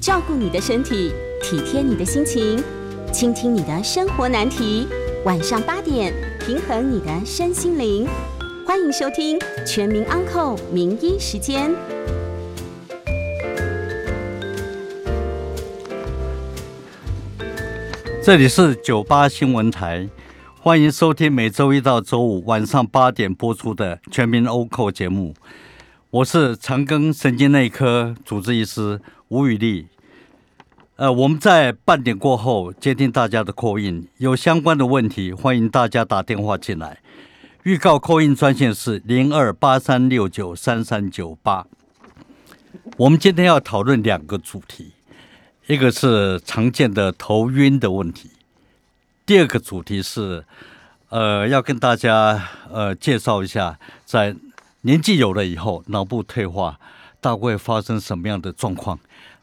照顾你的身体，体贴你的心情，倾听你的生活难题。晚上八点，平衡你的身心灵。欢迎收听《全民安扣名医时间》。这里是九八新闻台，欢迎收听每周一到周五晚上八点播出的《全民欧扣》节目。我是长庚神经内科主治医师吴宇丽。呃，我们在半点过后接听大家的 call in，有相关的问题，欢迎大家打电话进来。预告 call in 专线是零二八三六九三三九八。我们今天要讨论两个主题，一个是常见的头晕的问题，第二个主题是呃要跟大家呃介绍一下在。年纪有了以后，脑部退化大概会发生什么样的状况？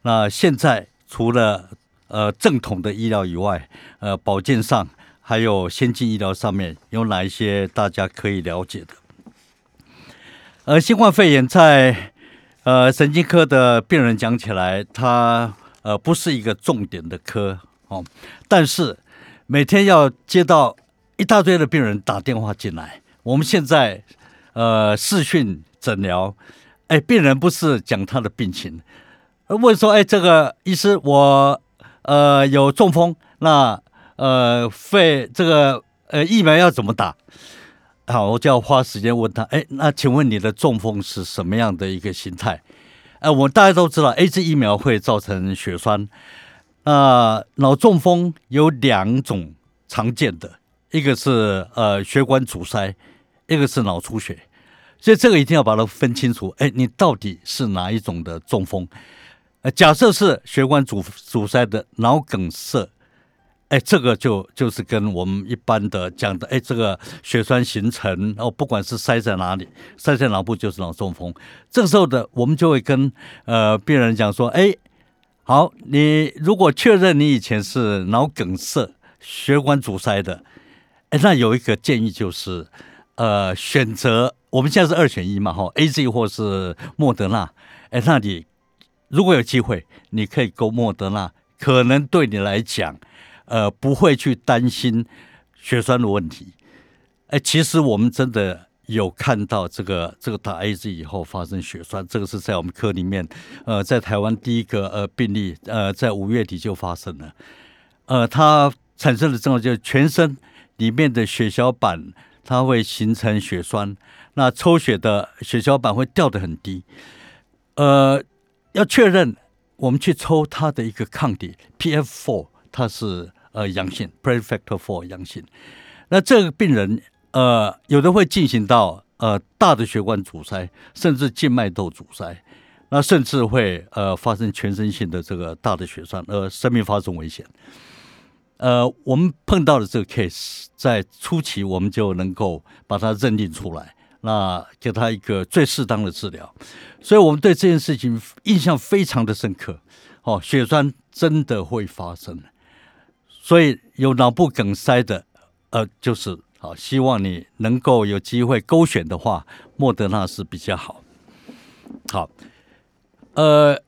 那现在除了呃正统的医疗以外，呃保健上还有先进医疗上面有哪一些大家可以了解的？呃，新冠肺炎在呃神经科的病人讲起来，它呃不是一个重点的科哦，但是每天要接到一大堆的病人打电话进来，我们现在。呃，视讯诊疗，哎，病人不是讲他的病情，问说，哎，这个医师，我呃有中风，那呃肺这个呃疫苗要怎么打？好，我就要花时间问他，哎，那请问你的中风是什么样的一个形态？哎，我大家都知道，A Z 疫苗会造成血栓，那脑中风有两种常见的，一个是呃血管阻塞，一个是脑出血。所以这个一定要把它分清楚。哎，你到底是哪一种的中风？呃，假设是血管阻阻塞的脑梗塞，哎，这个就就是跟我们一般的讲的，哎，这个血栓形成，哦，不管是塞在哪里，塞在脑部就是脑中风。这个时候的我们就会跟呃病人讲说，哎，好，你如果确认你以前是脑梗塞、血管阻塞的，哎，那有一个建议就是，呃，选择。我们现在是二选一嘛，哈，A Z 或是莫德纳，哎，那你如果有机会，你可以勾莫德纳，可能对你来讲，呃，不会去担心血栓的问题。哎，其实我们真的有看到这个这个打 A Z 以后发生血栓，这个是在我们科里面，呃，在台湾第一个呃病例，呃，在五月底就发生了，呃，它产生的症状就是全身里面的血小板它会形成血栓。那抽血的血小板会掉得很低，呃，要确认我们去抽它的一个抗体 PF4，它是呃阳性，Prefactor Four 阳性。那这个病人呃有的会进行到呃大的血管阻塞，甚至静脉窦阻塞，那甚至会呃发生全身性的这个大的血栓，呃生命发生危险。呃，我们碰到的这个 case 在初期我们就能够把它认定出来。那给他一个最适当的治疗，所以我们对这件事情印象非常的深刻。哦，血栓真的会发生，所以有脑部梗塞的，呃，就是好，希望你能够有机会勾选的话，莫德纳是比较好。好，呃，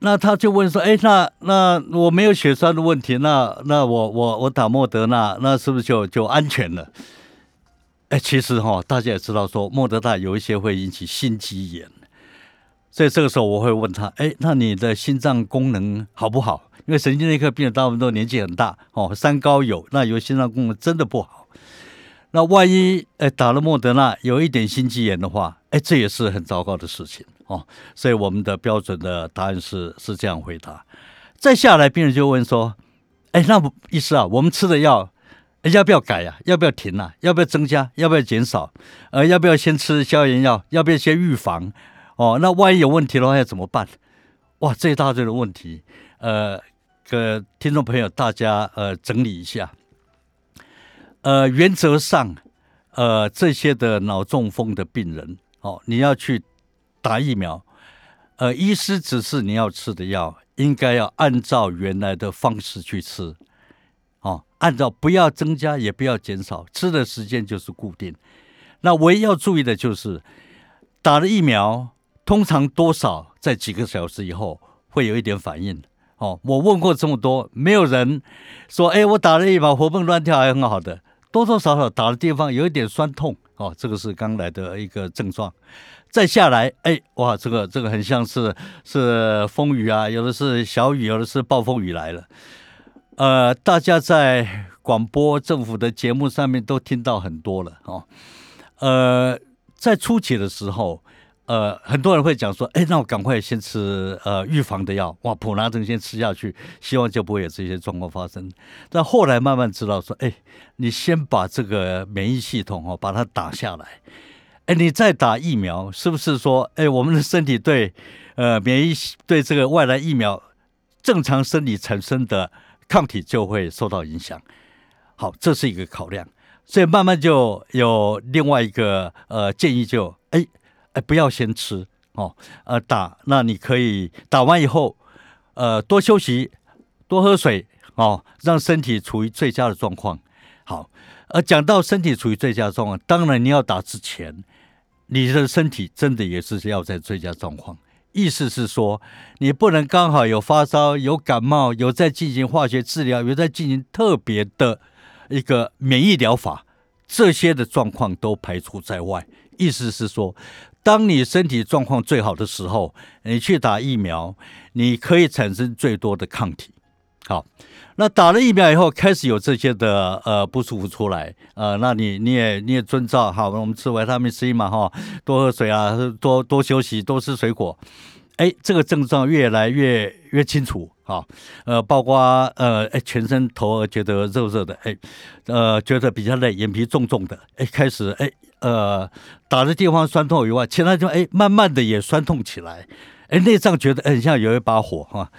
那他就问说，哎，那那我没有血栓的问题，那那我我我打莫德纳，那是不是就就安全了？哎，其实哈，大家也知道说莫德纳有一些会引起心肌炎，所以这个时候我会问他：哎，那你的心脏功能好不好？因为神经内科病人大部分都年纪很大哦，三高有，那有心脏功能真的不好。那万一哎打了莫德纳有一点心肌炎的话，哎，这也是很糟糕的事情哦。所以我们的标准的答案是是这样回答。再下来，病人就问说：哎，那意思啊，我们吃的药。要不要改呀？要不要停啊？要不要增加？要不要减少？呃，要不要先吃消炎药？要不要先预防？哦，那万一有问题的话要怎么办？哇，这一大堆的问题，呃，给听众朋友大家呃整理一下。呃，原则上，呃，这些的脑中风的病人，哦，你要去打疫苗，呃，医师指示你要吃的药，应该要按照原来的方式去吃。按照不要增加也不要减少，吃的时间就是固定。那唯一要注意的就是，打了疫苗通常多少在几个小时以后会有一点反应。哦，我问过这么多，没有人说，哎，我打了疫苗活蹦乱跳还很好的，多多少少打的地方有一点酸痛。哦，这个是刚来的一个症状。再下来，哎，哇，这个这个很像是是风雨啊，有的是小雨，有的是暴风雨来了。呃，大家在广播政府的节目上面都听到很多了哦。呃，在初期的时候。呃，很多人会讲说，哎，那我赶快先吃呃预防的药，哇，普拉疼先吃下去，希望就不会有这些状况发生。但后来慢慢知道说，哎，你先把这个免疫系统哦，把它打下来，哎，你再打疫苗，是不是说，哎，我们的身体对呃免疫对这个外来疫苗正常生理产生的抗体就会受到影响？好，这是一个考量，所以慢慢就有另外一个呃建议，就哎。哎，不要先吃哦，呃，打那你可以打完以后，呃，多休息，多喝水哦，让身体处于最佳的状况。好，呃，讲到身体处于最佳状况，当然你要打之前，你的身体真的也是要在最佳状况。意思是说，你不能刚好有发烧、有感冒、有在进行化学治疗、有在进行特别的一个免疫疗法，这些的状况都排除在外。意思是说。当你身体状况最好的时候，你去打疫苗，你可以产生最多的抗体。好，那打了疫苗以后，开始有这些的呃不舒服出来，呃，那你你也你也遵照好，我们吃维他命 C 嘛哈，多喝水啊，多多休息，多吃水果。哎，这个症状越来越越清楚，哈，呃，包括呃，哎，全身头觉得热热的，哎，呃，觉得比较累，眼皮重重的，哎，开始哎，呃，打的地方酸痛以外，其他地方哎，慢慢的也酸痛起来，哎，内脏觉得很像有一把火，哈，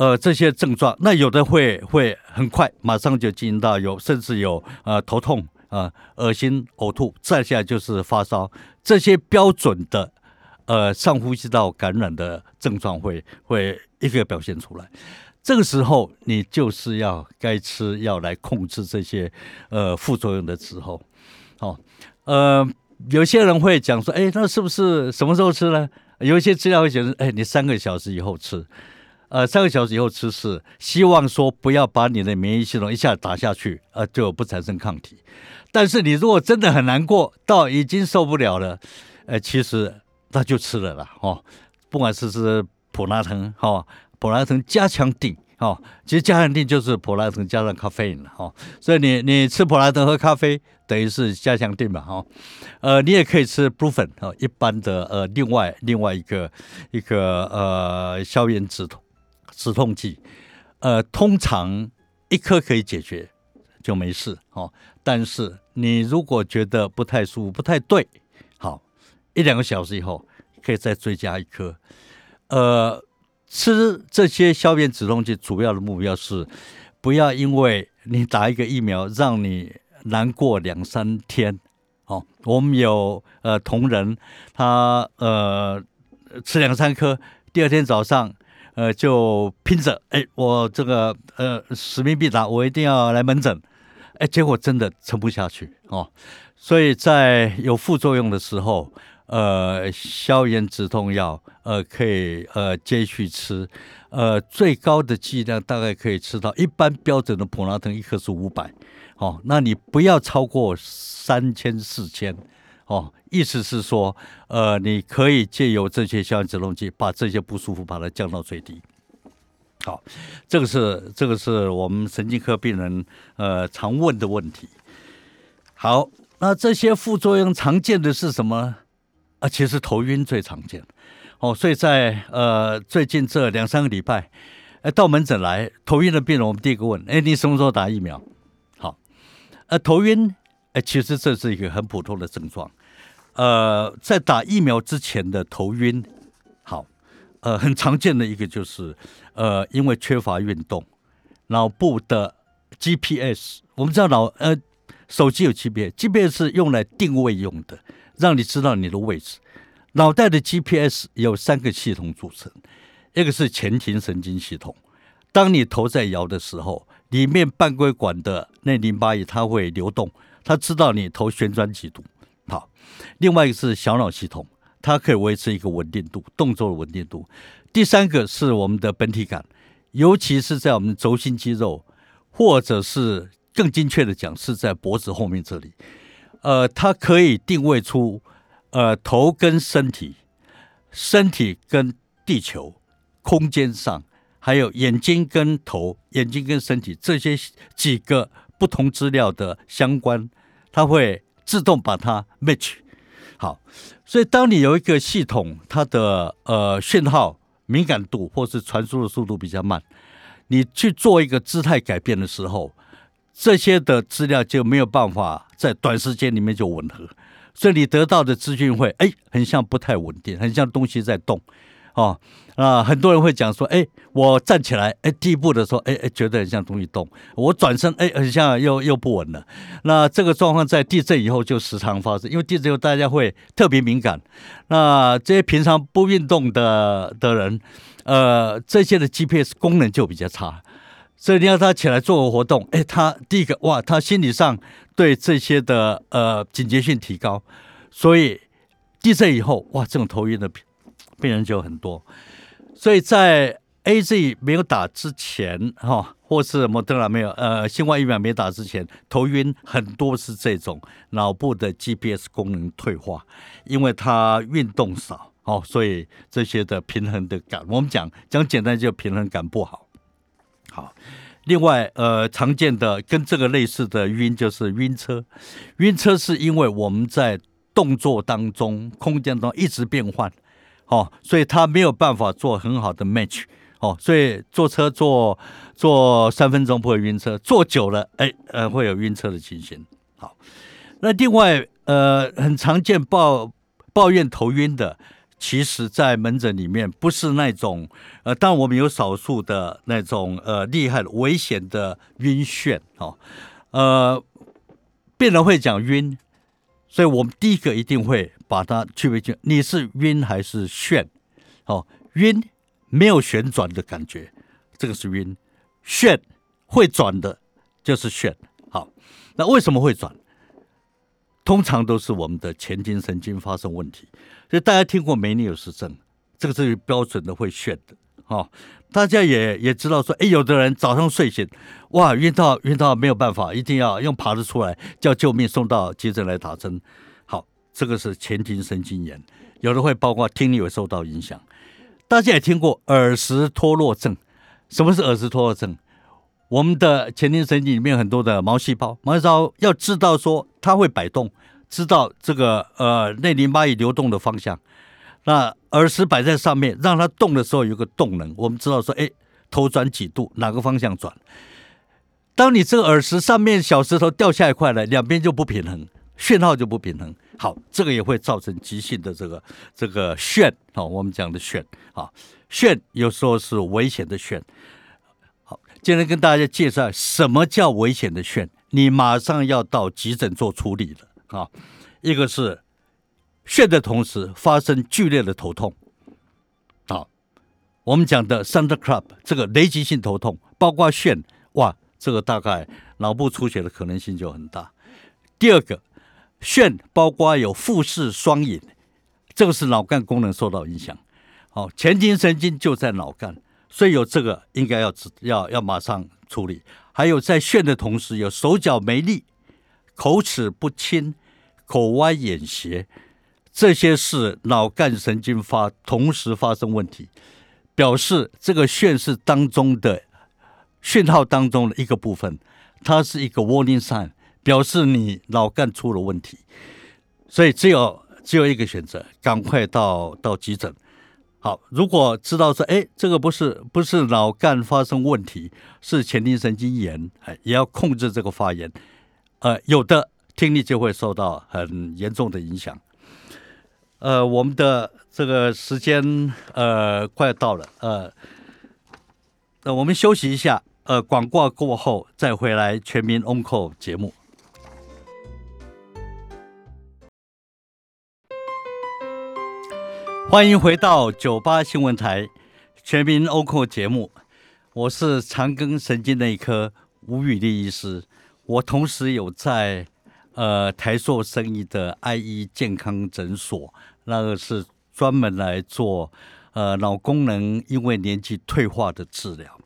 呃，这些症状，那有的会会很快马上就进行到有，甚至有呃头痛啊、恶心、呕吐，再下来就是发烧，这些标准的。呃，上呼吸道感染的症状会会一个表现出来，这个时候你就是要该吃药来控制这些呃副作用的时候，好，呃，有些人会讲说，哎，那是不是什么时候吃呢？有一些资料会显示，哎，你三个小时以后吃，呃，三个小时以后吃是希望说不要把你的免疫系统一下打下去，呃，就不产生抗体。但是你如果真的很难过到已经受不了了，呃，其实。那就吃了啦，哦，不管是是普拉腾，哈，普拉腾加强定，哈，其实加强定就是普拉腾加上咖啡因了，哈，所以你你吃普拉腾喝咖啡，等于是加强定嘛，哈，呃，你也可以吃布粉，哈，一般的呃，另外另外一个一个呃消炎止痛止痛剂，呃，通常一颗可以解决就没事，哦，但是你如果觉得不太舒服，不太对。好一两个小时以后，可以再追加一颗。呃，吃这些消炎止痛剂主要的目标是，不要因为你打一个疫苗让你难过两三天。哦，我们有呃同仁，他呃吃两三颗，第二天早上呃就拼着，哎，我这个呃使命必达，我一定要来门诊。哎，结果真的撑不下去哦。所以在有副作用的时候。呃，消炎止痛药，呃，可以呃接续吃，呃，最高的剂量大概可以吃到一般标准的普拉腾一颗是五百，哦，那你不要超过三千四千，哦，意思是说，呃，你可以借由这些消炎止痛剂，把这些不舒服把它降到最低。好，这个是这个是我们神经科病人呃常问的问题。好，那这些副作用常见的是什么？啊，其实头晕最常见，哦，所以在呃最近这两三个礼拜，哎，到门诊来头晕的病人，我们第一个问，哎，你什么时候打疫苗？好，呃，头晕，哎，其实这是一个很普通的症状，呃，在打疫苗之前的头晕，好，呃，很常见的一个就是，呃，因为缺乏运动，脑部的 GPS，我们知道脑呃手机有 GPS，GPS 是用来定位用的。让你知道你的位置。脑袋的 GPS 有三个系统组成，一个是前庭神经系统，当你头在摇的时候，里面半规管的内淋巴液它会流动，它知道你头旋转几度。另外一个是小脑系统，它可以维持一个稳定度，动作的稳定度。第三个是我们的本体感，尤其是在我们轴心肌肉，或者是更精确的讲，是在脖子后面这里。呃，它可以定位出呃头跟身体、身体跟地球、空间上，还有眼睛跟头、眼睛跟身体这些几个不同资料的相关，它会自动把它 match。好，所以当你有一个系统，它的呃讯号敏感度或是传输的速度比较慢，你去做一个姿态改变的时候，这些的资料就没有办法在短时间里面就吻合，所以你得到的资讯会哎，很像不太稳定，很像东西在动。哦，那，很多人会讲说，哎，我站起来，哎，第一步的时候，哎哎，觉得很像东西动；我转身，哎，很像又又不稳了。那这个状况在地震以后就时常发生，因为地震以后大家会特别敏感。那这些平常不运动的的人，呃，这些的 GPS 功能就比较差，所以你要他起来做个活动，哎，他第一个哇，他心理上对这些的呃警觉性提高，所以地震以后，哇，这种头晕的。病人就很多，所以在 A Z 没有打之前，哈，或是莫德拉没有，呃，新冠疫苗没打之前，头晕很多是这种脑部的 G P S 功能退化，因为他运动少，哦，所以这些的平衡的感，我们讲讲简单就平衡感不好。好，另外，呃，常见的跟这个类似的晕就是晕车，晕车是因为我们在动作当中、空间中一直变换。哦，所以他没有办法做很好的 match，哦，所以坐车坐坐三分钟不会晕车，坐久了，哎，呃，会有晕车的情形。好，那另外，呃，很常见抱抱怨头晕的，其实在门诊里面不是那种，呃，但我们有少数的那种，呃，厉害的危险的晕眩，哦，呃，病人会讲晕。所以我们第一个一定会把它区别清，你是晕还是眩？哦，晕没有旋转的感觉，这个是晕；眩会转的，就是眩。好，那为什么会转？通常都是我们的前庭神经发生问题。所以大家听过梅尼尔氏症，这个是标准的会眩的。哦，大家也也知道说，哎，有的人早上睡醒，哇，晕到晕到没有办法，一定要用爬着出来叫救命，送到急诊来打针。好，这个是前庭神经炎，有的会包括听力会受到影响。大家也听过耳石脱落症，什么是耳石脱落症？我们的前庭神经里面很多的毛细胞，毛细胞要知道说它会摆动，知道这个呃内淋巴液流动的方向。那耳石摆在上面，让它动的时候有个动能，我们知道说，哎，头转几度，哪个方向转？当你这个耳石上面小石头掉下一块来，两边就不平衡，讯号就不平衡。好，这个也会造成急性的这个这个眩啊，我们讲的眩啊，眩有时候是危险的眩。好，今天跟大家介绍什么叫危险的眩，你马上要到急诊做处理了啊，一个是。眩的同时发生剧烈的头痛，好，我们讲的 thunderclap 这个雷击性头痛，包括眩，哇，这个大概脑部出血的可能性就很大。第二个，眩包括有复视双眼，这个是脑干功能受到影响。好，前庭神经就在脑干，所以有这个应该要要要马上处理。还有在眩的同时有手脚没力、口齿不清、口歪眼斜。这些是脑干神经发同时发生问题，表示这个眩是当中的讯号当中的一个部分，它是一个 warning sign，表示你脑干出了问题，所以只有只有一个选择，赶快到到急诊。好，如果知道说，哎，这个不是不是脑干发生问题，是前庭神经炎，哎，也要控制这个发炎，呃，有的听力就会受到很严重的影响。呃，我们的这个时间呃快到了，呃，那我们休息一下，呃，广告过后再回来全民 Onco 节目。欢迎回到九八新闻台全民 Onco 节目，我是长庚神经内科吴宇立医师，我同时有在呃台硕生意的 IE 健康诊所。那个是专门来做呃脑功能因为年纪退化的治疗。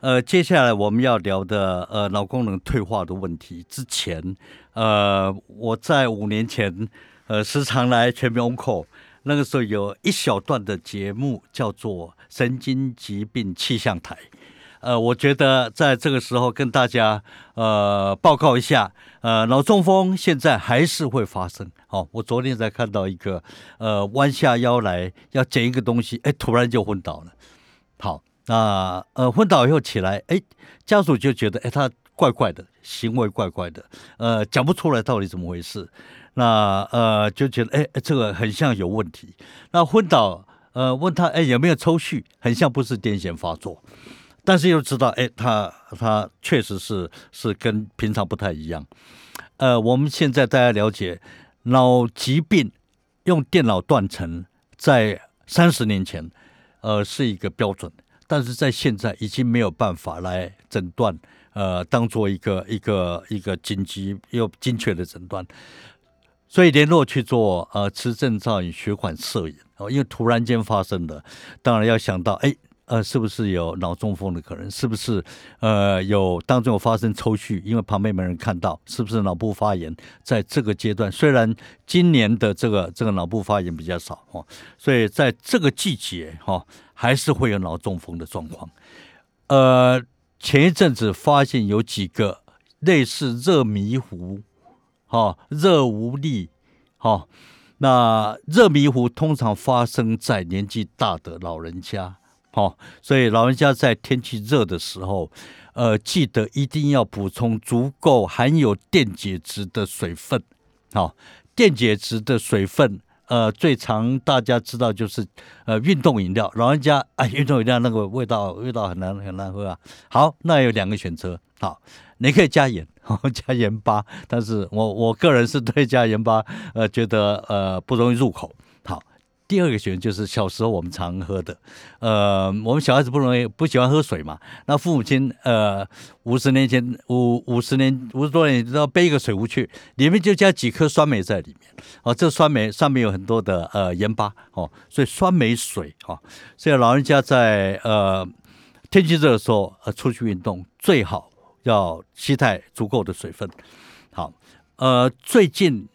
呃，接下来我们要聊的呃脑功能退化的问题之前，呃，我在五年前呃时常来全民 o n 那个时候有一小段的节目叫做神经疾病气象台。呃，我觉得在这个时候跟大家呃报告一下，呃，脑中风现在还是会发生。好，我昨天才看到一个呃弯下腰来要捡一个东西，哎，突然就昏倒了。好，那呃昏倒以后起来，哎，家属就觉得哎他怪怪的，行为怪怪的，呃讲不出来到底怎么回事。那呃就觉得哎这个很像有问题。那昏倒呃问他哎有没有抽搐，很像不是癫痫发作。但是又知道，哎，他他确实是是跟平常不太一样。呃，我们现在大家了解脑疾病用电脑断层，在三十年前，呃，是一个标准，但是在现在已经没有办法来诊断，呃，当做一个一个一个紧急又精确的诊断，所以联络去做呃磁振造影血管摄影哦，因为突然间发生的，当然要想到，哎。呃，是不是有脑中风的可能？是不是呃有当中有发生抽搐？因为旁边没人看到，是不是脑部发炎？在这个阶段，虽然今年的这个这个脑部发炎比较少哦，所以在这个季节哈，还是会有脑中风的状况。呃，前一阵子发现有几个类似热迷糊、哈热无力、哈那热迷糊通常发生在年纪大的老人家。好，所以老人家在天气热的时候，呃，记得一定要补充足够含有电解质的水分。好，电解质的水分，呃，最常大家知道就是呃运动饮料。老人家啊，运动饮料那个味道味道很难很难喝啊。好，那有两个选择，好，你可以加盐，加盐巴，但是我我个人是对加盐巴，呃，觉得呃不容易入口。第二个选择就是小时候我们常喝的，呃，我们小孩子不容易不喜欢喝水嘛，那父母亲呃五十年前五五十年五十多年都要背一个水壶去，里面就加几颗酸梅在里面，哦，这酸梅上面有很多的呃盐巴哦，所以酸梅水哈，所以老人家在呃天气热的时候呃出去运动最好要吸带足够的水分，好，呃，最近。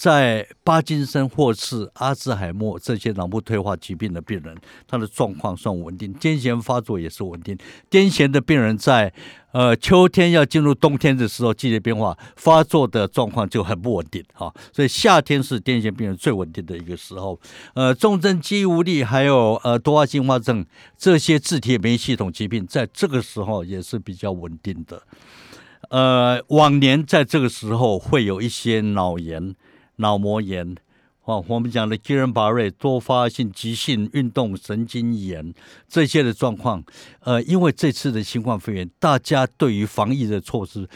在巴金森或是阿兹海默这些脑部退化疾病的病人，他的状况算稳定，癫痫发作也是稳定。癫痫的病人在呃秋天要进入冬天的时候，季节变化发作的状况就很不稳定哈。所以夏天是癫痫病人最稳定的一个时候。呃，重症肌无力还有呃多发性化症这些自体免疫系统疾病，在这个时候也是比较稳定的。呃，往年在这个时候会有一些脑炎。脑膜炎，哦，我们讲的基仁巴瑞多发性急性运动神经炎这些的状况，呃，因为这次的新冠肺炎，大家对于防疫的措施，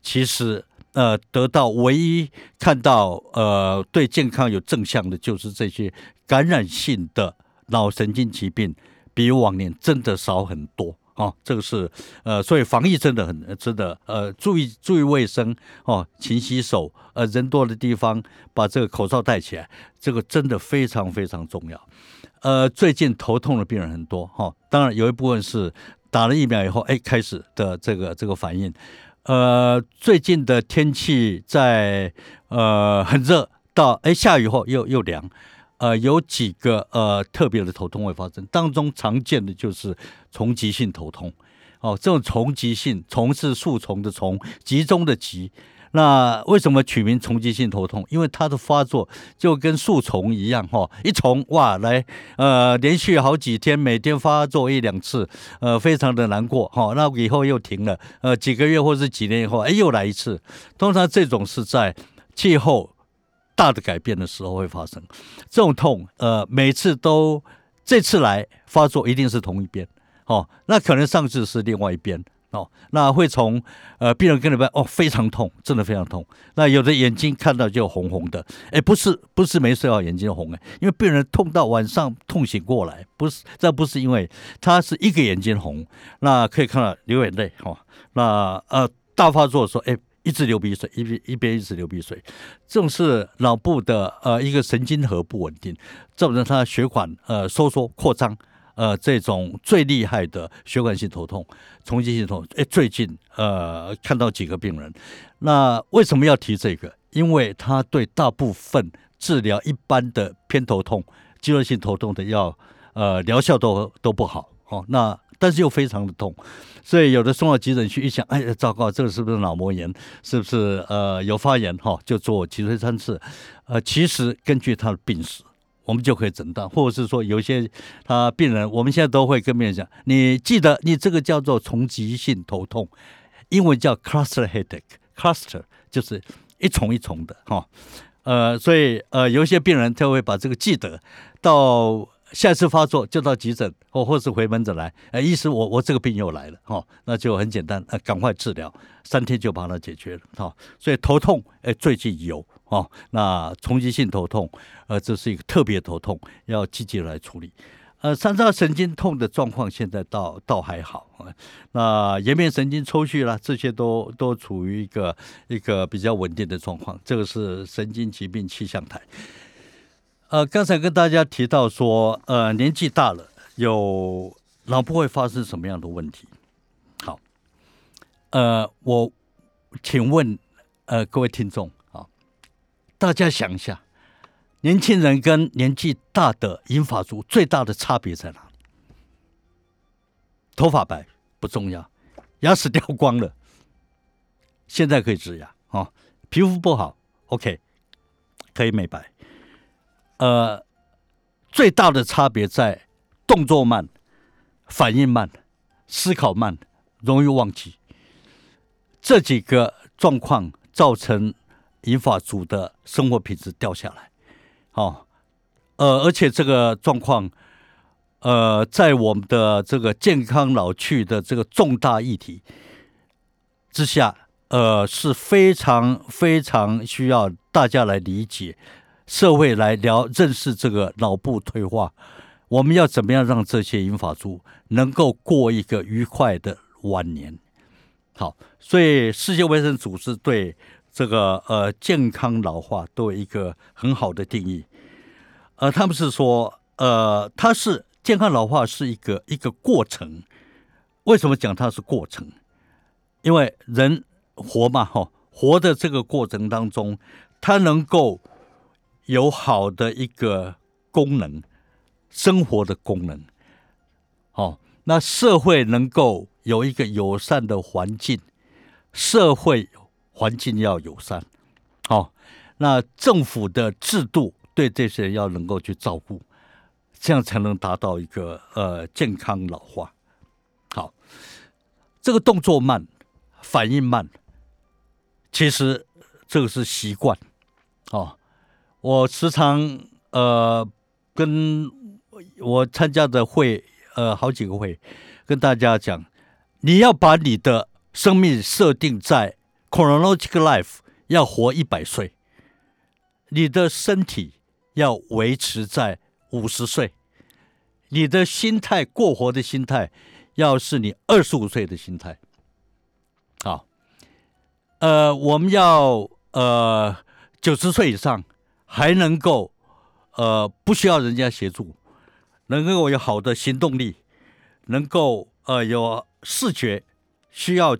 其实呃，得到唯一看到呃，对健康有正向的，就是这些感染性的脑神经疾病，比往年真的少很多。哦，这个是呃，所以防疫真的很真的呃，注意注意卫生哦，勤洗手，呃，人多的地方把这个口罩戴起来，这个真的非常非常重要。呃，最近头痛的病人很多哈，当然有一部分是打了疫苗以后，哎，开始的这个这个反应。呃，最近的天气在呃很热，到哎下雨后又又凉。呃，有几个呃特别的头痛会发生，当中常见的就是重急性头痛。哦，这种重急性，虫是树丛的丛，集中的集。那为什么取名重急性头痛？因为它的发作就跟树虫一样，哈，一虫哇来，呃，连续好几天，每天发作一两次，呃，非常的难过，哈，那以后又停了，呃，几个月或是几年以后，哎，又来一次。通常这种是在气候。大的改变的时候会发生。这种痛，呃，每次都这次来发作一定是同一边，哦，那可能上次是另外一边，哦，那会从呃病人跟你们哦非常痛，真的非常痛，那有的眼睛看到就红红的，哎，不是不是没睡好眼睛红哎，因为病人痛到晚上痛醒过来，不是这不是因为他是一个眼睛红，那可以看到流眼泪哈，那呃大发作说哎一直流鼻水，一边一边一直流鼻水，这种是脑部的呃一个神经核不稳定，造成他血管呃收缩扩张，呃这种最厉害的血管性头痛、冲击性头痛。哎，最近呃看到几个病人，那为什么要提这个？因为他对大部分治疗一般的偏头痛、肌肉性头痛的药，呃疗效都都不好哦。那但是又非常的痛，所以有的送到急诊去一想，哎呀，糟糕，这个是不是脑膜炎？是不是呃有发炎？哈，就做脊髓穿刺。呃，其实根据他的病史，我们就可以诊断，或者是说有些他病人，我们现在都会跟病人讲，你记得你这个叫做重疾性头痛，英文叫 cluster headache，cluster 就是一重一重的哈。呃，所以呃有一些病人他会把这个记得到。下次发作就到急诊，或或是回门诊来。哎，意思，我我这个病又来了，哈，那就很简单，呃，赶快治疗，三天就把它解决了，哈。所以头痛，哎，最近有，哦，那冲击性头痛，呃，这是一个特别头痛，要积极来处理。呃，三叉神经痛的状况现在倒倒还好，啊，那颜面神经抽搐啦，这些都都处于一个一个比较稳定的状况。这个是神经疾病气象台。呃，刚才跟大家提到说，呃，年纪大了有脑部会发生什么样的问题？好，呃，我请问，呃，各位听众啊，大家想一下，年轻人跟年纪大的银发族最大的差别在哪？头发白不重要，牙齿掉光了，现在可以植牙啊，皮肤不好，OK，可以美白。呃，最大的差别在动作慢、反应慢、思考慢、容易忘记这几个状况，造成银发族的生活品质掉下来。好，呃，而且这个状况，呃，在我们的这个健康老去的这个重大议题之下，呃，是非常非常需要大家来理解。社会来聊认识这个脑部退化，我们要怎么样让这些银发族能够过一个愉快的晚年？好，所以世界卫生组织对这个呃健康老化都有一个很好的定义。呃，他们是说，呃，它是健康老化是一个一个过程。为什么讲它是过程？因为人活嘛，哈，活的这个过程当中，它能够。有好的一个功能，生活的功能，好，那社会能够有一个友善的环境，社会环境要友善，好，那政府的制度对这些人要能够去照顾，这样才能达到一个呃健康老化。好，这个动作慢，反应慢，其实这个是习惯，哦。我时常呃跟我参加的会呃好几个会跟大家讲，你要把你的生命设定在 chronological life，要活一百岁，你的身体要维持在五十岁，你的心态过活的心态要是你二十五岁的心态，好，呃，我们要呃九十岁以上。还能够，呃，不需要人家协助，能够有好的行动力，能够呃有视觉需要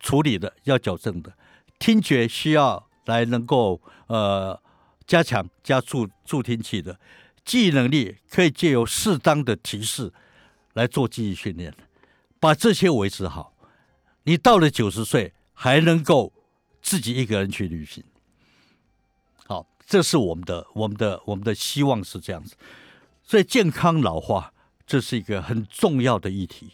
处理的要矫正的，听觉需要来能够呃加强加助助听器的，记忆能力可以借由适当的提示来做记忆训练，把这些维持好，你到了九十岁还能够自己一个人去旅行。这是我们的、我们的、我们的希望是这样子，所以健康老化这是一个很重要的议题。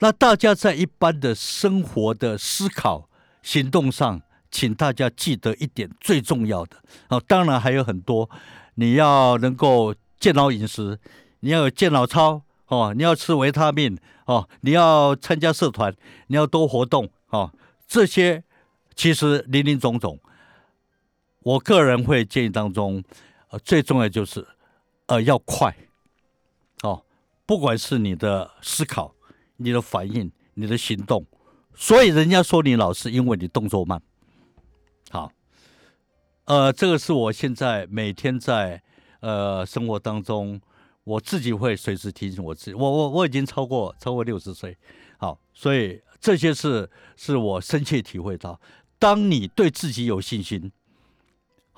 那大家在一般的生活的思考、行动上，请大家记得一点最重要的哦。当然还有很多，你要能够健脑饮食，你要有健脑操哦，你要吃维他命哦，你要参加社团，你要多活动哦。这些其实林林总总。我个人会建议当中，呃，最重要就是，呃，要快，哦，不管是你的思考、你的反应、你的行动，所以人家说你老是因为你动作慢，好呃，这个是我现在每天在呃生活当中，我自己会随时提醒我自己。我我我已经超过超过六十岁，好，所以这些是是我深切体会到，当你对自己有信心，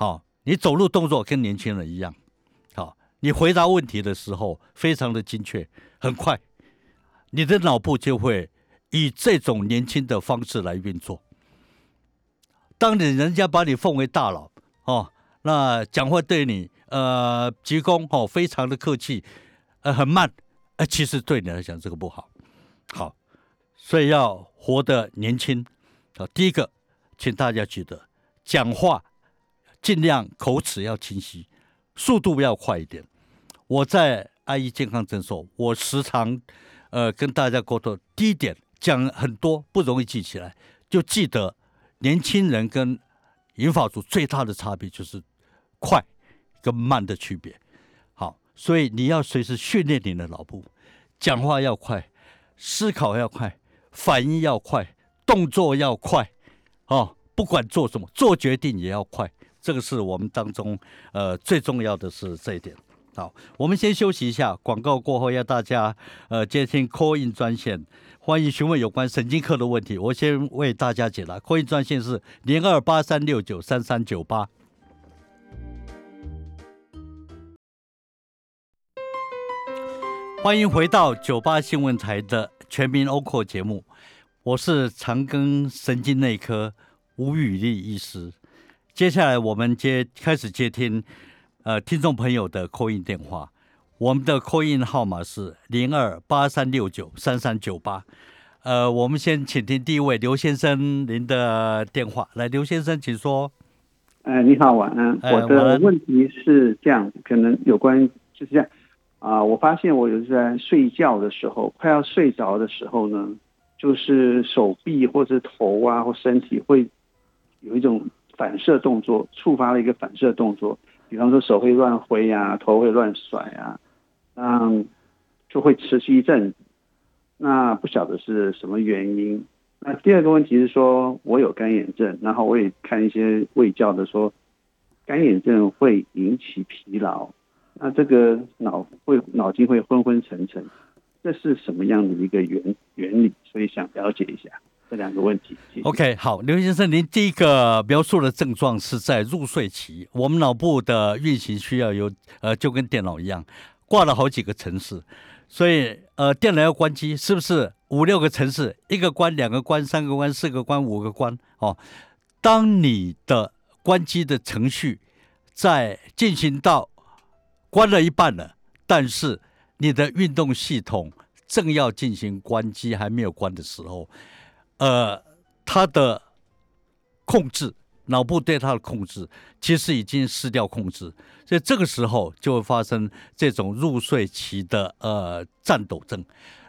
好，你走路动作跟年轻人一样，好，你回答问题的时候非常的精确，很快，你的脑部就会以这种年轻的方式来运作。当你人家把你奉为大佬哦，那讲话对你呃鞠躬哦，非常的客气，呃很慢，呃其实对你来讲这个不好，好，所以要活得年轻啊。第一个，请大家记得讲话尽量口齿要清晰，速度要快一点。我在爱医健康诊所，我时常呃跟大家沟通，第一点讲很多不容易记起来，就记得。年轻人跟银发族最大的差别就是快跟慢的区别。好，所以你要随时训练你的脑部，讲话要快，思考要快，反应要快，动作要快。哦，不管做什么，做决定也要快。这个是我们当中呃最重要的是这一点。好，我们先休息一下，广告过后要大家呃接听 call in 专线。欢迎询问有关神经科的问题，我先为大家解答。call in 专线是零二八三六九三三九八。欢迎回到九八新闻台的全民 o c o 节目，我是长庚神经内科吴宇立医师。接下来我们接开始接听呃听众朋友的 call in 电话。我们的 call in 号码是零二八三六九三三九八，呃，我们先请听第一位刘先生您的电话。来，刘先生，请说。哎，你好，晚安。我的问题是这样，可能有关就是这样啊。我发现我有在睡觉的时候，快要睡着的时候呢，就是手臂或者头啊或身体会有一种反射动作，触发了一个反射动作，比方说手会乱挥呀，头会乱甩啊。嗯，就会持续一阵，那不晓得是什么原因。那第二个问题是说，我有干眼症，然后我也看一些卫教的说，干眼症会引起疲劳，那这个脑会脑筋会昏昏沉沉，这是什么样的一个原原理？所以想了解一下这两个问题。OK，好，刘先生，您第一个描述的症状是在入睡期，我们脑部的运行需要有呃，就跟电脑一样。挂了好几个城市，所以呃，电脑要关机，是不是五六个城市，一个关，两个关，三个关，四个关，五个关哦？当你的关机的程序在进行到关了一半了，但是你的运动系统正要进行关机还没有关的时候，呃，他的控制。脑部对他的控制其实已经失掉控制，所以这个时候就会发生这种入睡期的呃颤抖症。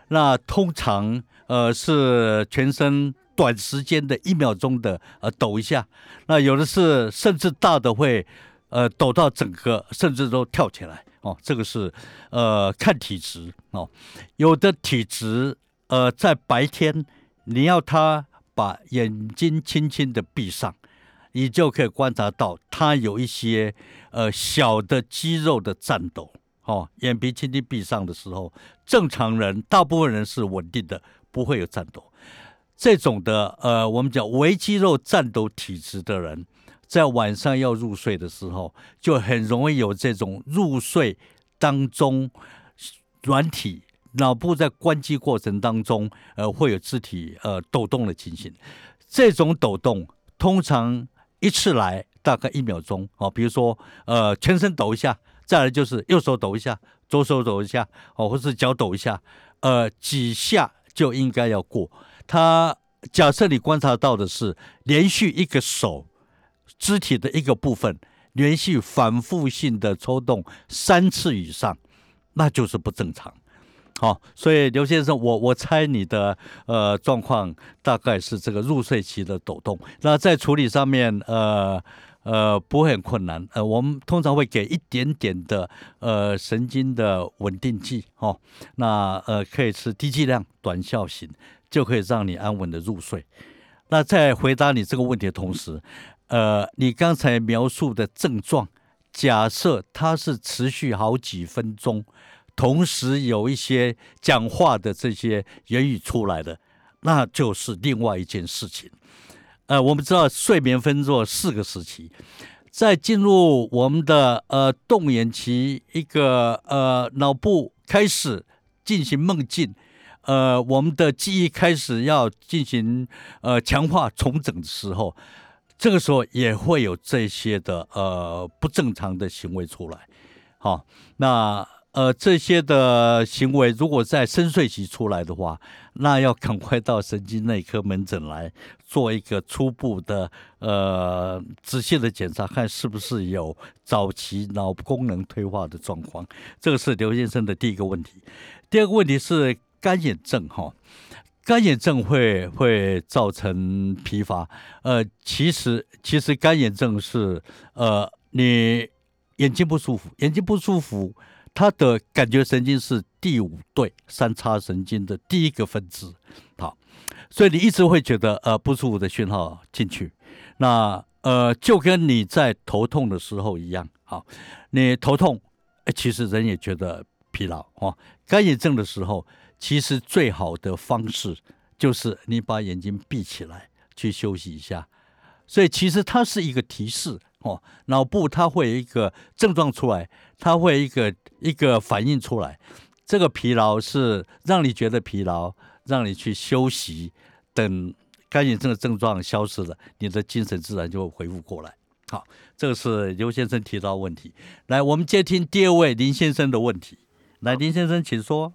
那通常呃是全身短时间的一秒钟的呃抖一下，那有的是甚至大的会呃抖到整个甚至都跳起来哦。这个是呃看体质哦，有的体质呃在白天你要他把眼睛轻轻的闭上。你就可以观察到，他有一些呃小的肌肉的颤抖，哦，眼皮轻轻闭上的时候，正常人大部分人是稳定的，不会有颤抖。这种的呃，我们讲微肌肉颤抖体质的人，在晚上要入睡的时候，就很容易有这种入睡当中软体脑部在关机过程当中，呃，会有肢体呃抖动的情形。这种抖动通常。一次来大概一秒钟哦，比如说呃全身抖一下，再来就是右手抖一下，左手抖一下哦，或是脚抖一下，呃几下就应该要过。他假设你观察到的是连续一个手肢体的一个部分连续反复性的抽动三次以上，那就是不正常。好，所以刘先生，我我猜你的呃状况大概是这个入睡期的抖动。那在处理上面，呃呃不会很困难。呃，我们通常会给一点点的呃神经的稳定剂，哦，那呃可以吃低剂量、短效型，就可以让你安稳的入睡。那在回答你这个问题的同时，呃，你刚才描述的症状，假设它是持续好几分钟，同时有一些讲话的这些言语出来的，那就是另外一件事情。呃，我们知道睡眠分作四个时期，在进入我们的呃动眼期，一个呃脑部开始进行梦境。呃，我们的记忆开始要进行呃强化重整的时候，这个时候也会有这些的呃不正常的行为出来。好，那呃这些的行为如果在深睡期出来的话，那要赶快到神经内科门诊来做一个初步的呃仔细的检查，看是不是有早期脑功能退化的状况。这个是刘先生的第一个问题。第二个问题是。干眼症哈，干眼症会会造成疲乏。呃，其实其实干眼症是呃，你眼睛不舒服，眼睛不舒服，它的感觉神经是第五对三叉神经的第一个分支，好，所以你一直会觉得呃不舒服的讯号进去。那呃，就跟你在头痛的时候一样，好，你头痛，其实人也觉得疲劳哦。干眼症的时候。其实最好的方式就是你把眼睛闭起来去休息一下，所以其实它是一个提示哦，脑部它会有一个症状出来，它会一个一个反应出来，这个疲劳是让你觉得疲劳，让你去休息，等干眼症的症状消失了，你的精神自然就会恢复过来。好，这个是刘先生提到问题，来，我们接听第二位林先生的问题，来，林先生请说。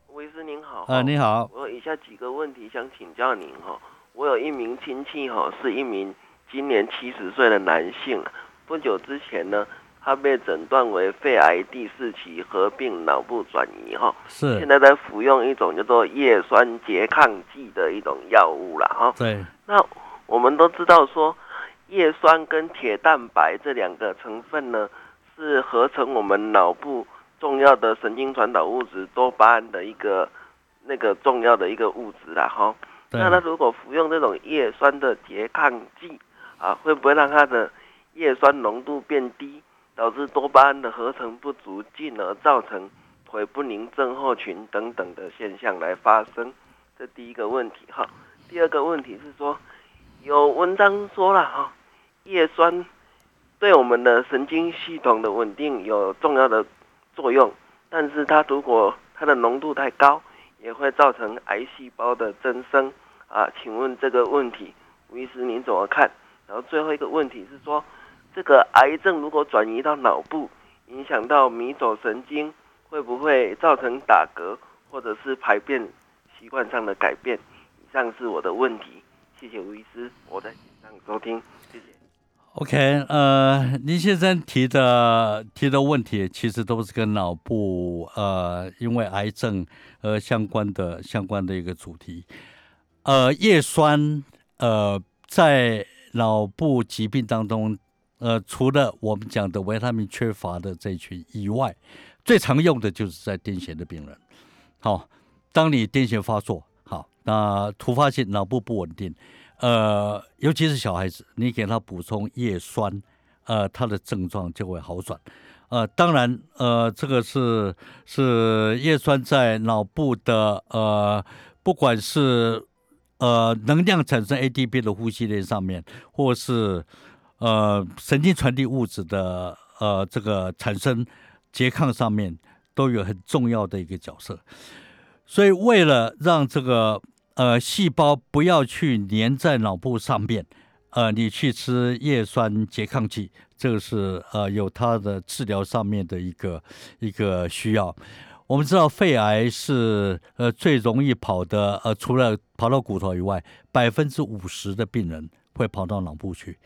啊，你好，我有以下几个问题想请教您哈。我有一名亲戚哈，是一名今年七十岁的男性，不久之前呢，他被诊断为肺癌第四期合并脑部转移哈，是现在在服用一种叫做叶酸拮抗剂的一种药物了哈。对，那我们都知道说，叶酸跟铁蛋白这两个成分呢，是合成我们脑部重要的神经传导物质多巴胺的一个。那个重要的一个物质啦，哈，那他如果服用这种叶酸的拮抗剂啊，会不会让他的叶酸浓度变低，导致多巴胺的合成不足，进而造成腿不宁症候群等等的现象来发生？这第一个问题哈。第二个问题是说，有文章说了哈，叶酸对我们的神经系统的稳定有重要的作用，但是它如果它的浓度太高。也会造成癌细胞的增生啊？请问这个问题，吴医师您怎么看？然后最后一个问题是说，这个癌症如果转移到脑部，影响到迷走神经，会不会造成打嗝或者是排便习惯上的改变？以上是我的问题，谢谢吴医师，我在上收听，谢谢。OK，呃，林先生提的提的问题其实都是跟脑部呃，因为癌症而相关的相关的一个主题。呃，叶酸呃，在脑部疾病当中，呃，除了我们讲的维他命缺乏的这群以外，最常用的就是在癫痫的病人。好，当你癫痫发作，好，那突发性脑部不稳定。呃，尤其是小孩子，你给他补充叶酸，呃，他的症状就会好转。呃，当然，呃，这个是是叶酸在脑部的呃，不管是呃能量产生 ATP 的呼吸链上面，或是呃神经传递物质的呃这个产生拮抗上面，都有很重要的一个角色。所以，为了让这个呃，细胞不要去粘在脑部上面，呃，你去吃叶酸拮抗剂，这个是呃有它的治疗上面的一个一个需要。我们知道肺癌是呃最容易跑的，呃，除了跑到骨头以外，百分之五十的病人会跑到脑部去，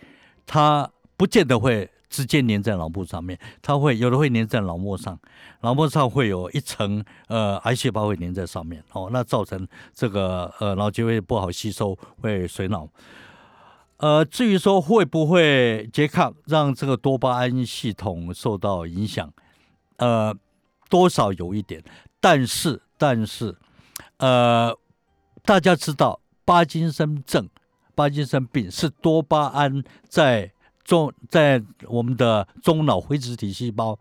它不见得会。直接粘在脑部上面，它会有的会粘在脑膜上，脑膜上会有一层呃癌细胞会粘在上面，哦，那造成这个呃脑结会不好吸收，会水脑。呃，至于说会不会拮抗，让这个多巴胺系统受到影响，呃，多少有一点，但是但是，呃，大家知道巴金森症、巴金森病是多巴胺在。中在我们的中脑灰质体细胞，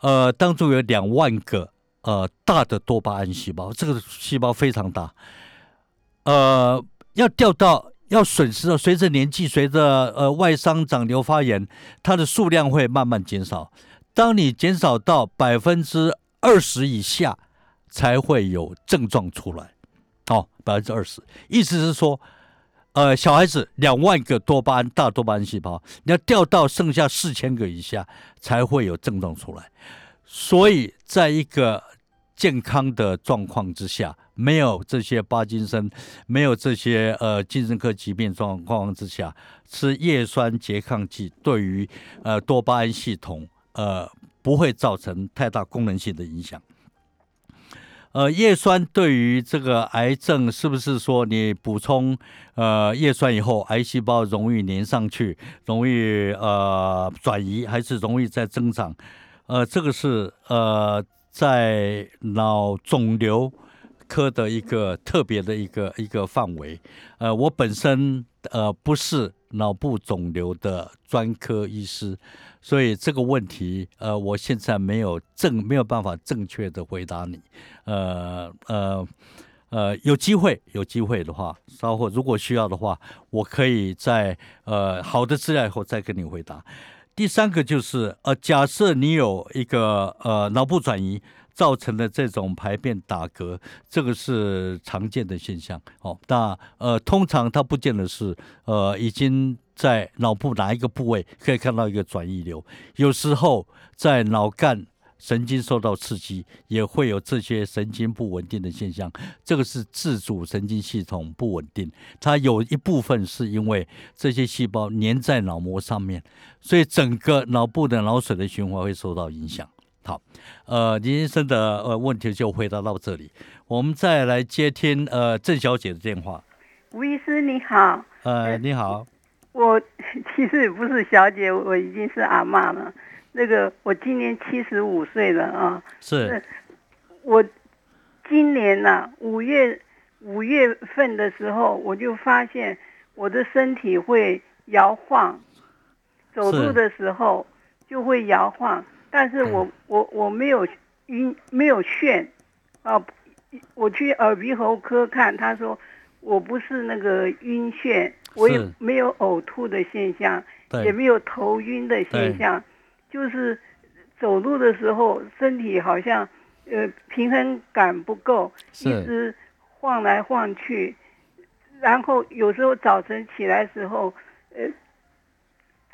呃，当中有两万个呃大的多巴胺细胞，这个细胞非常大，呃，要掉到要损失的，随着年纪，随着呃外伤、长瘤、发炎，它的数量会慢慢减少。当你减少到百分之二十以下，才会有症状出来。哦，百分之二十，意思是说。呃，小孩子两万个多巴胺大多巴胺细胞，你要掉到剩下四千个以下，才会有症状出来。所以，在一个健康的状况之下，没有这些巴金森，没有这些呃精神科疾病状况之下，吃叶酸拮抗剂对于呃多巴胺系统呃不会造成太大功能性的影响。呃，叶酸对于这个癌症是不是说你补充呃叶酸以后，癌细胞容易粘上去，容易呃转移，还是容易在增长？呃，这个是呃在脑肿瘤科的一个特别的一个一个范围。呃，我本身呃不是脑部肿瘤的专科医师。所以这个问题，呃，我现在没有正没有办法正确的回答你，呃呃呃，有机会有机会的话，稍后如果需要的话，我可以在呃好的资料以后再跟你回答。第三个就是，呃，假设你有一个呃脑部转移造成的这种排便打嗝，这个是常见的现象。哦，那呃，通常它不见得是呃已经。在脑部哪一个部位可以看到一个转移瘤？有时候在脑干神经受到刺激，也会有这些神经不稳定的现象。这个是自主神经系统不稳定，它有一部分是因为这些细胞粘在脑膜上面，所以整个脑部的脑水的循环会受到影响。好，呃，林先生的呃问题就回答到这里，我们再来接听呃郑小姐的电话。吴医师你好。呃，你好。我其实也不是小姐，我已经是阿妈了。那个，我今年七十五岁了啊。是。我今年呐，五月五月份的时候，我就发现我的身体会摇晃，走路的时候就会摇晃，但是我我我没有晕，没有眩啊。我去耳鼻喉科看，他说我不是那个晕眩。我也没有呕吐的现象，也没有头晕的现象，就是走路的时候身体好像呃平衡感不够，一直晃来晃去，然后有时候早晨起来时候，呃，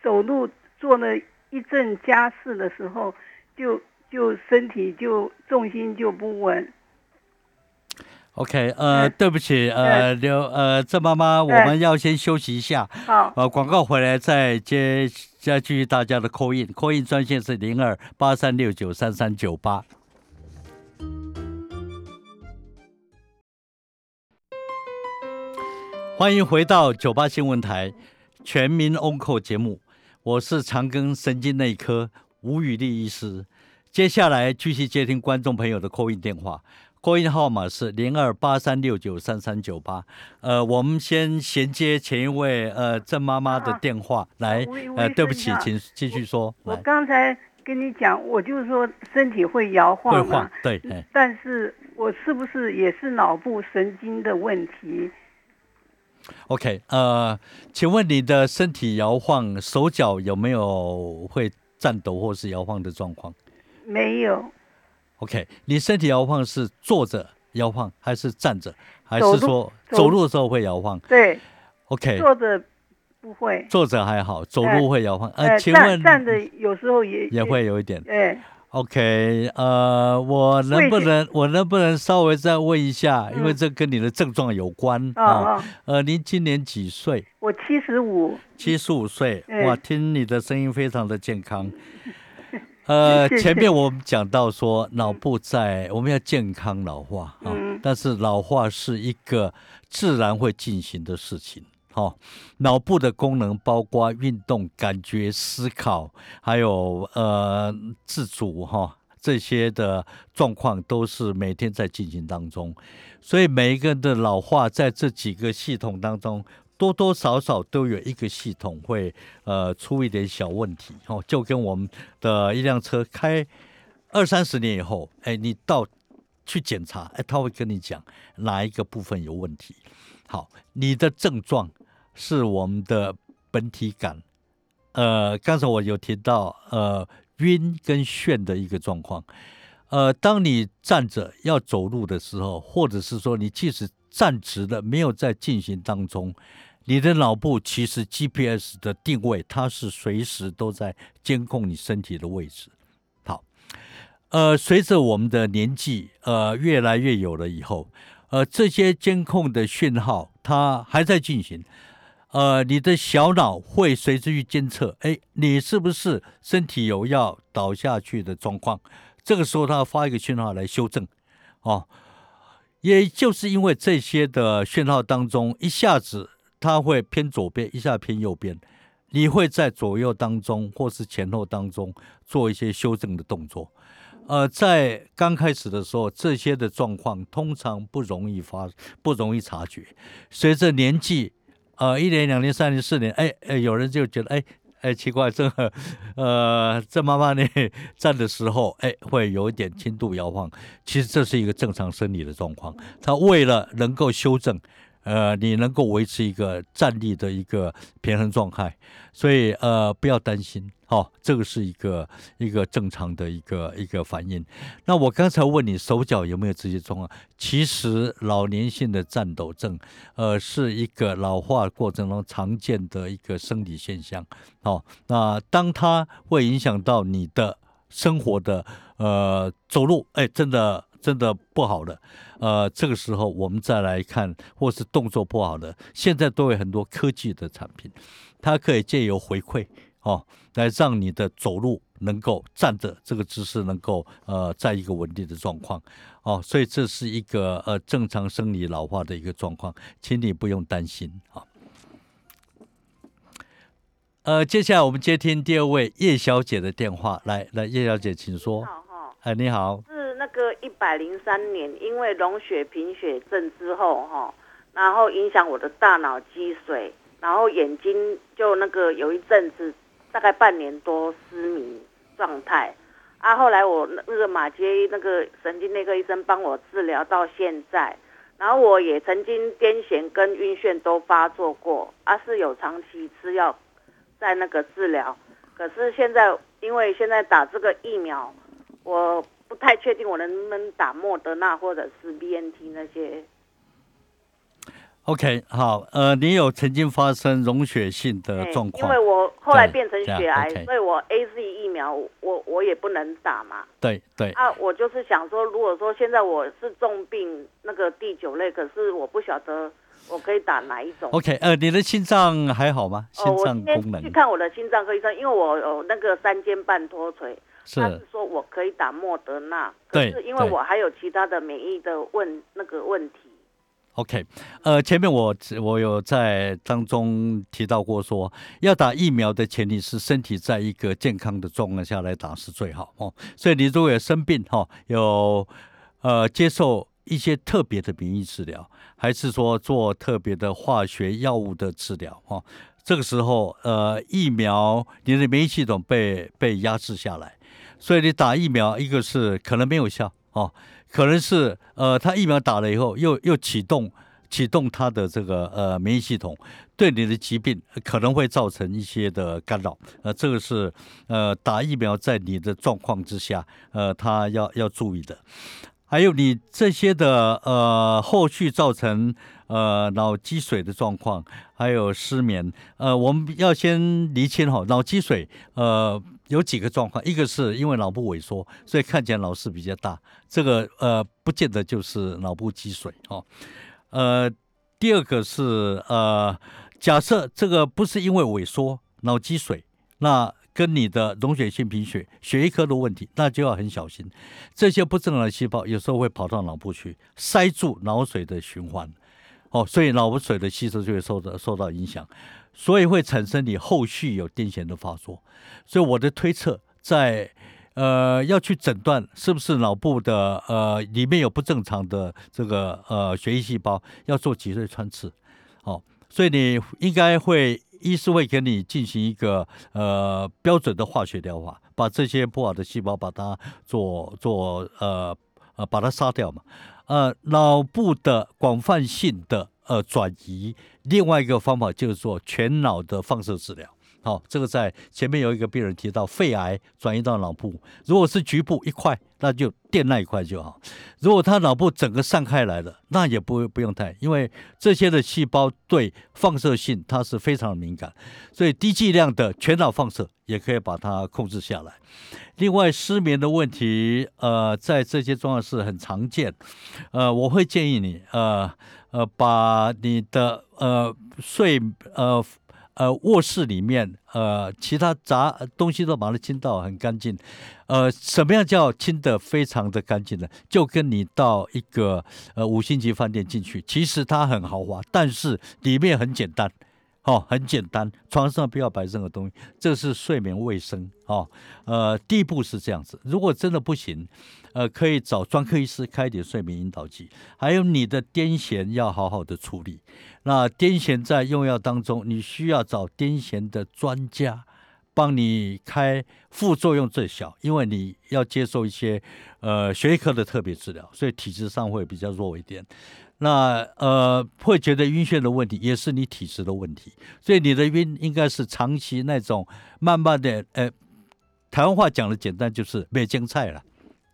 走路做了一阵家事的时候，就就身体就重心就不稳。OK，呃，对不起，呃，刘，呃，郑妈妈，我们要先休息一下。好，呃，广告回来再接，再继续大家的扣印，扣印专线是零二八三六九三三九八。欢迎回到九八新闻台全民 Onco 节目，我是长庚神经内科吴宇立医师。接下来继续接听观众朋友的扣印电话。扩音号码是零二八三六九三三九八。呃，我们先衔接前一位呃郑妈妈的电话来。呃，对不起，请继续说。我刚才跟你讲，我就是说身体会摇晃会晃，对。但是我是不是也是脑部神经的问题？OK，呃，请问你的身体摇晃，手脚有没有会颤抖或是摇晃的状况？没有。OK，你身体摇晃是坐着摇晃，还是站着，还是说走路的时候会摇晃？对，OK，坐着不会，坐着还好，走路会摇晃。呃，请问站着有时候也也会有一点。对，OK，呃，我能不能我能不能稍微再问一下，因为这跟你的症状有关啊？呃，您今年几岁？我七十五。七十五岁，哇，听你的声音非常的健康。呃，前面我们讲到说，脑部在我们要健康老化啊，但是老化是一个自然会进行的事情。好，脑部的功能包括运动、感觉、思考，还有呃自主哈这些的状况都是每天在进行当中。所以每一个人的老化在这几个系统当中多多少少都有一个系统会呃出一点小问题哦，就跟我们的一辆车开二三十年以后，哎，你到去检查，哎，他会跟你讲哪一个部分有问题。好，你的症状是我们的本体感，呃，刚才我有提到呃晕跟眩的一个状况，呃，当你站着要走路的时候，或者是说你即使站直的没有在进行当中，你的脑部其实 GPS 的定位它是随时都在监控你身体的位置。好呃，随着我们的年纪，呃，越来越有了以后，呃，这些监控的讯号它还在进行，呃，你的小脑会随之去监测，哎，你是不是身体有要倒下去的状况？这个时候它发一个讯号来修正，哦，也就是因为这些的讯号当中，一下子它会偏左边，一下偏右边，你会在左右当中或是前后当中做一些修正的动作。呃，在刚开始的时候，这些的状况通常不容易发，不容易察觉。随着年纪，呃，一年、两年、三年、四年，哎哎，有人就觉得，哎哎，奇怪，这个呃，这妈妈呢站的时候，哎，会有一点轻度摇晃。其实这是一个正常生理的状况。他为了能够修正。呃，你能够维持一个站立的一个平衡状态，所以呃，不要担心，哦，这个是一个一个正常的一个一个反应。那我刚才问你手脚有没有这些状况？其实老年性的颤抖症，呃，是一个老化过程中常见的一个生理现象。哦，那当它会影响到你的生活的呃走路，哎，真的。真的不好的，呃，这个时候我们再来看，或是动作不好的，现在都有很多科技的产品，它可以借由回馈哦，来让你的走路能够站着这个姿势能够呃在一个稳定的状况哦，所以这是一个呃正常生理老化的一个状况，请你不用担心啊。呃，接下来我们接听第二位叶小姐的电话，来来，叶小姐请说。好哈，哎，你好。那个一百零三年，因为溶血贫血症之后，哈，然后影响我的大脑积水，然后眼睛就那个有一阵子，大概半年多失明状态，啊，后来我那个马街那个神经内科医生帮我治疗到现在，然后我也曾经癫痫跟晕眩都发作过，啊，是有长期吃药在那个治疗，可是现在因为现在打这个疫苗，我。不太确定我能不能打莫德纳或者是 B N T 那些。OK，好，呃，你有曾经发生溶血性的状况？因为我后来变成血癌，所以我 A Z 疫苗我我也不能打嘛。对对。啊，我就是想说，如果说现在我是重病那个第九类，可是我不晓得我可以打哪一种。OK，呃，你的心脏还好吗？心脏功能？去看我的心脏科医生，因为我有那个三尖瓣脱垂。他是说我可以打莫德纳，可是因为我还有其他的免疫的问那个问题。OK，呃，前面我我有在当中提到过，说要打疫苗的前提是身体在一个健康的状况下来打是最好哦。所以你如果有生病哈，有呃接受一些特别的免疫治疗，还是说做特别的化学药物的治疗哈，这个时候呃疫苗你的免疫系统被被压制下来。所以你打疫苗，一个是可能没有效哦，可能是呃，他疫苗打了以后又又启动启动他的这个呃免疫系统，对你的疾病可能会造成一些的干扰，呃，这个是呃打疫苗在你的状况之下，呃，他要要注意的。还有你这些的呃后续造成呃脑积水的状况，还有失眠，呃，我们要先厘清哈，脑积水呃。有几个状况，一个是因为脑部萎缩，所以看起来脑室比较大，这个呃不见得就是脑部积水哦。呃，第二个是呃，假设这个不是因为萎缩脑积水，那跟你的溶血性贫血、血液科的问题，那就要很小心。这些不正常的细胞有时候会跑到脑部去，塞住脑水的循环，哦，所以脑部水的吸收就会受到受到影响。所以会产生你后续有癫痫的发作，所以我的推测在呃要去诊断是不是脑部的呃里面有不正常的这个呃血液细胞，要做脊髓穿刺，哦，所以你应该会医师会给你进行一个呃标准的化学疗法，把这些不好的细胞把它做做呃呃把它杀掉嘛。呃，脑部的广泛性的呃转移，另外一个方法就是做全脑的放射治疗。好，这个在前面有一个病人提到，肺癌转移到脑部，如果是局部一块，那就电那一块就好；如果他脑部整个散开来了，那也不不用太，因为这些的细胞对放射性它是非常敏感，所以低剂量的全脑放射也可以把它控制下来。另外，失眠的问题，呃，在这些状况是很常见，呃，我会建议你，呃呃，把你的呃睡呃。呃，卧室里面，呃，其他杂东西都把它清到很干净。呃，什么样叫清的非常的干净呢？就跟你到一个呃五星级饭店进去，其实它很豪华，但是里面很简单。哦，很简单，床上不要摆任何东西，这是睡眠卫生哦。呃，第一步是这样子，如果真的不行，呃，可以找专科医师开点睡眠引导剂。还有你的癫痫要好好的处理。那癫痫在用药当中，你需要找癫痫的专家帮你开，副作用最小，因为你要接受一些呃血液科的特别治疗，所以体质上会比较弱一点。那呃，会觉得晕眩的问题，也是你体质的问题。所以你的晕应该是长期那种慢慢的，呃，台湾话讲的简单就是没精菜了，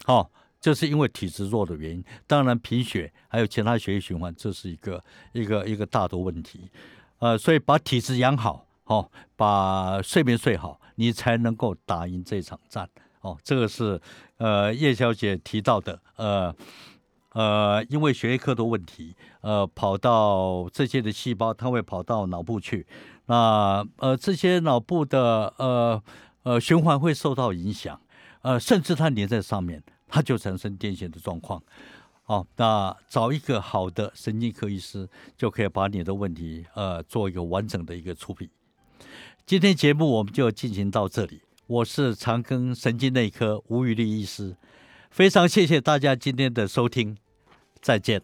好，就是因为体质弱的原因。当然贫血还有其他血液循环，这是一个一个一个大的问题。呃，所以把体质养好，好，把睡眠睡好，你才能够打赢这场战。哦，这个是呃叶小姐提到的，呃。呃，因为血液科的问题，呃，跑到这些的细胞，它会跑到脑部去，那呃，这些脑部的呃呃循环会受到影响，呃，甚至它粘在上面，它就产生癫痫的状况。好，那找一个好的神经科医师，就可以把你的问题呃做一个完整的一个处理。今天节目我们就进行到这里，我是长庚神经内科吴宇立医师，非常谢谢大家今天的收听。再见。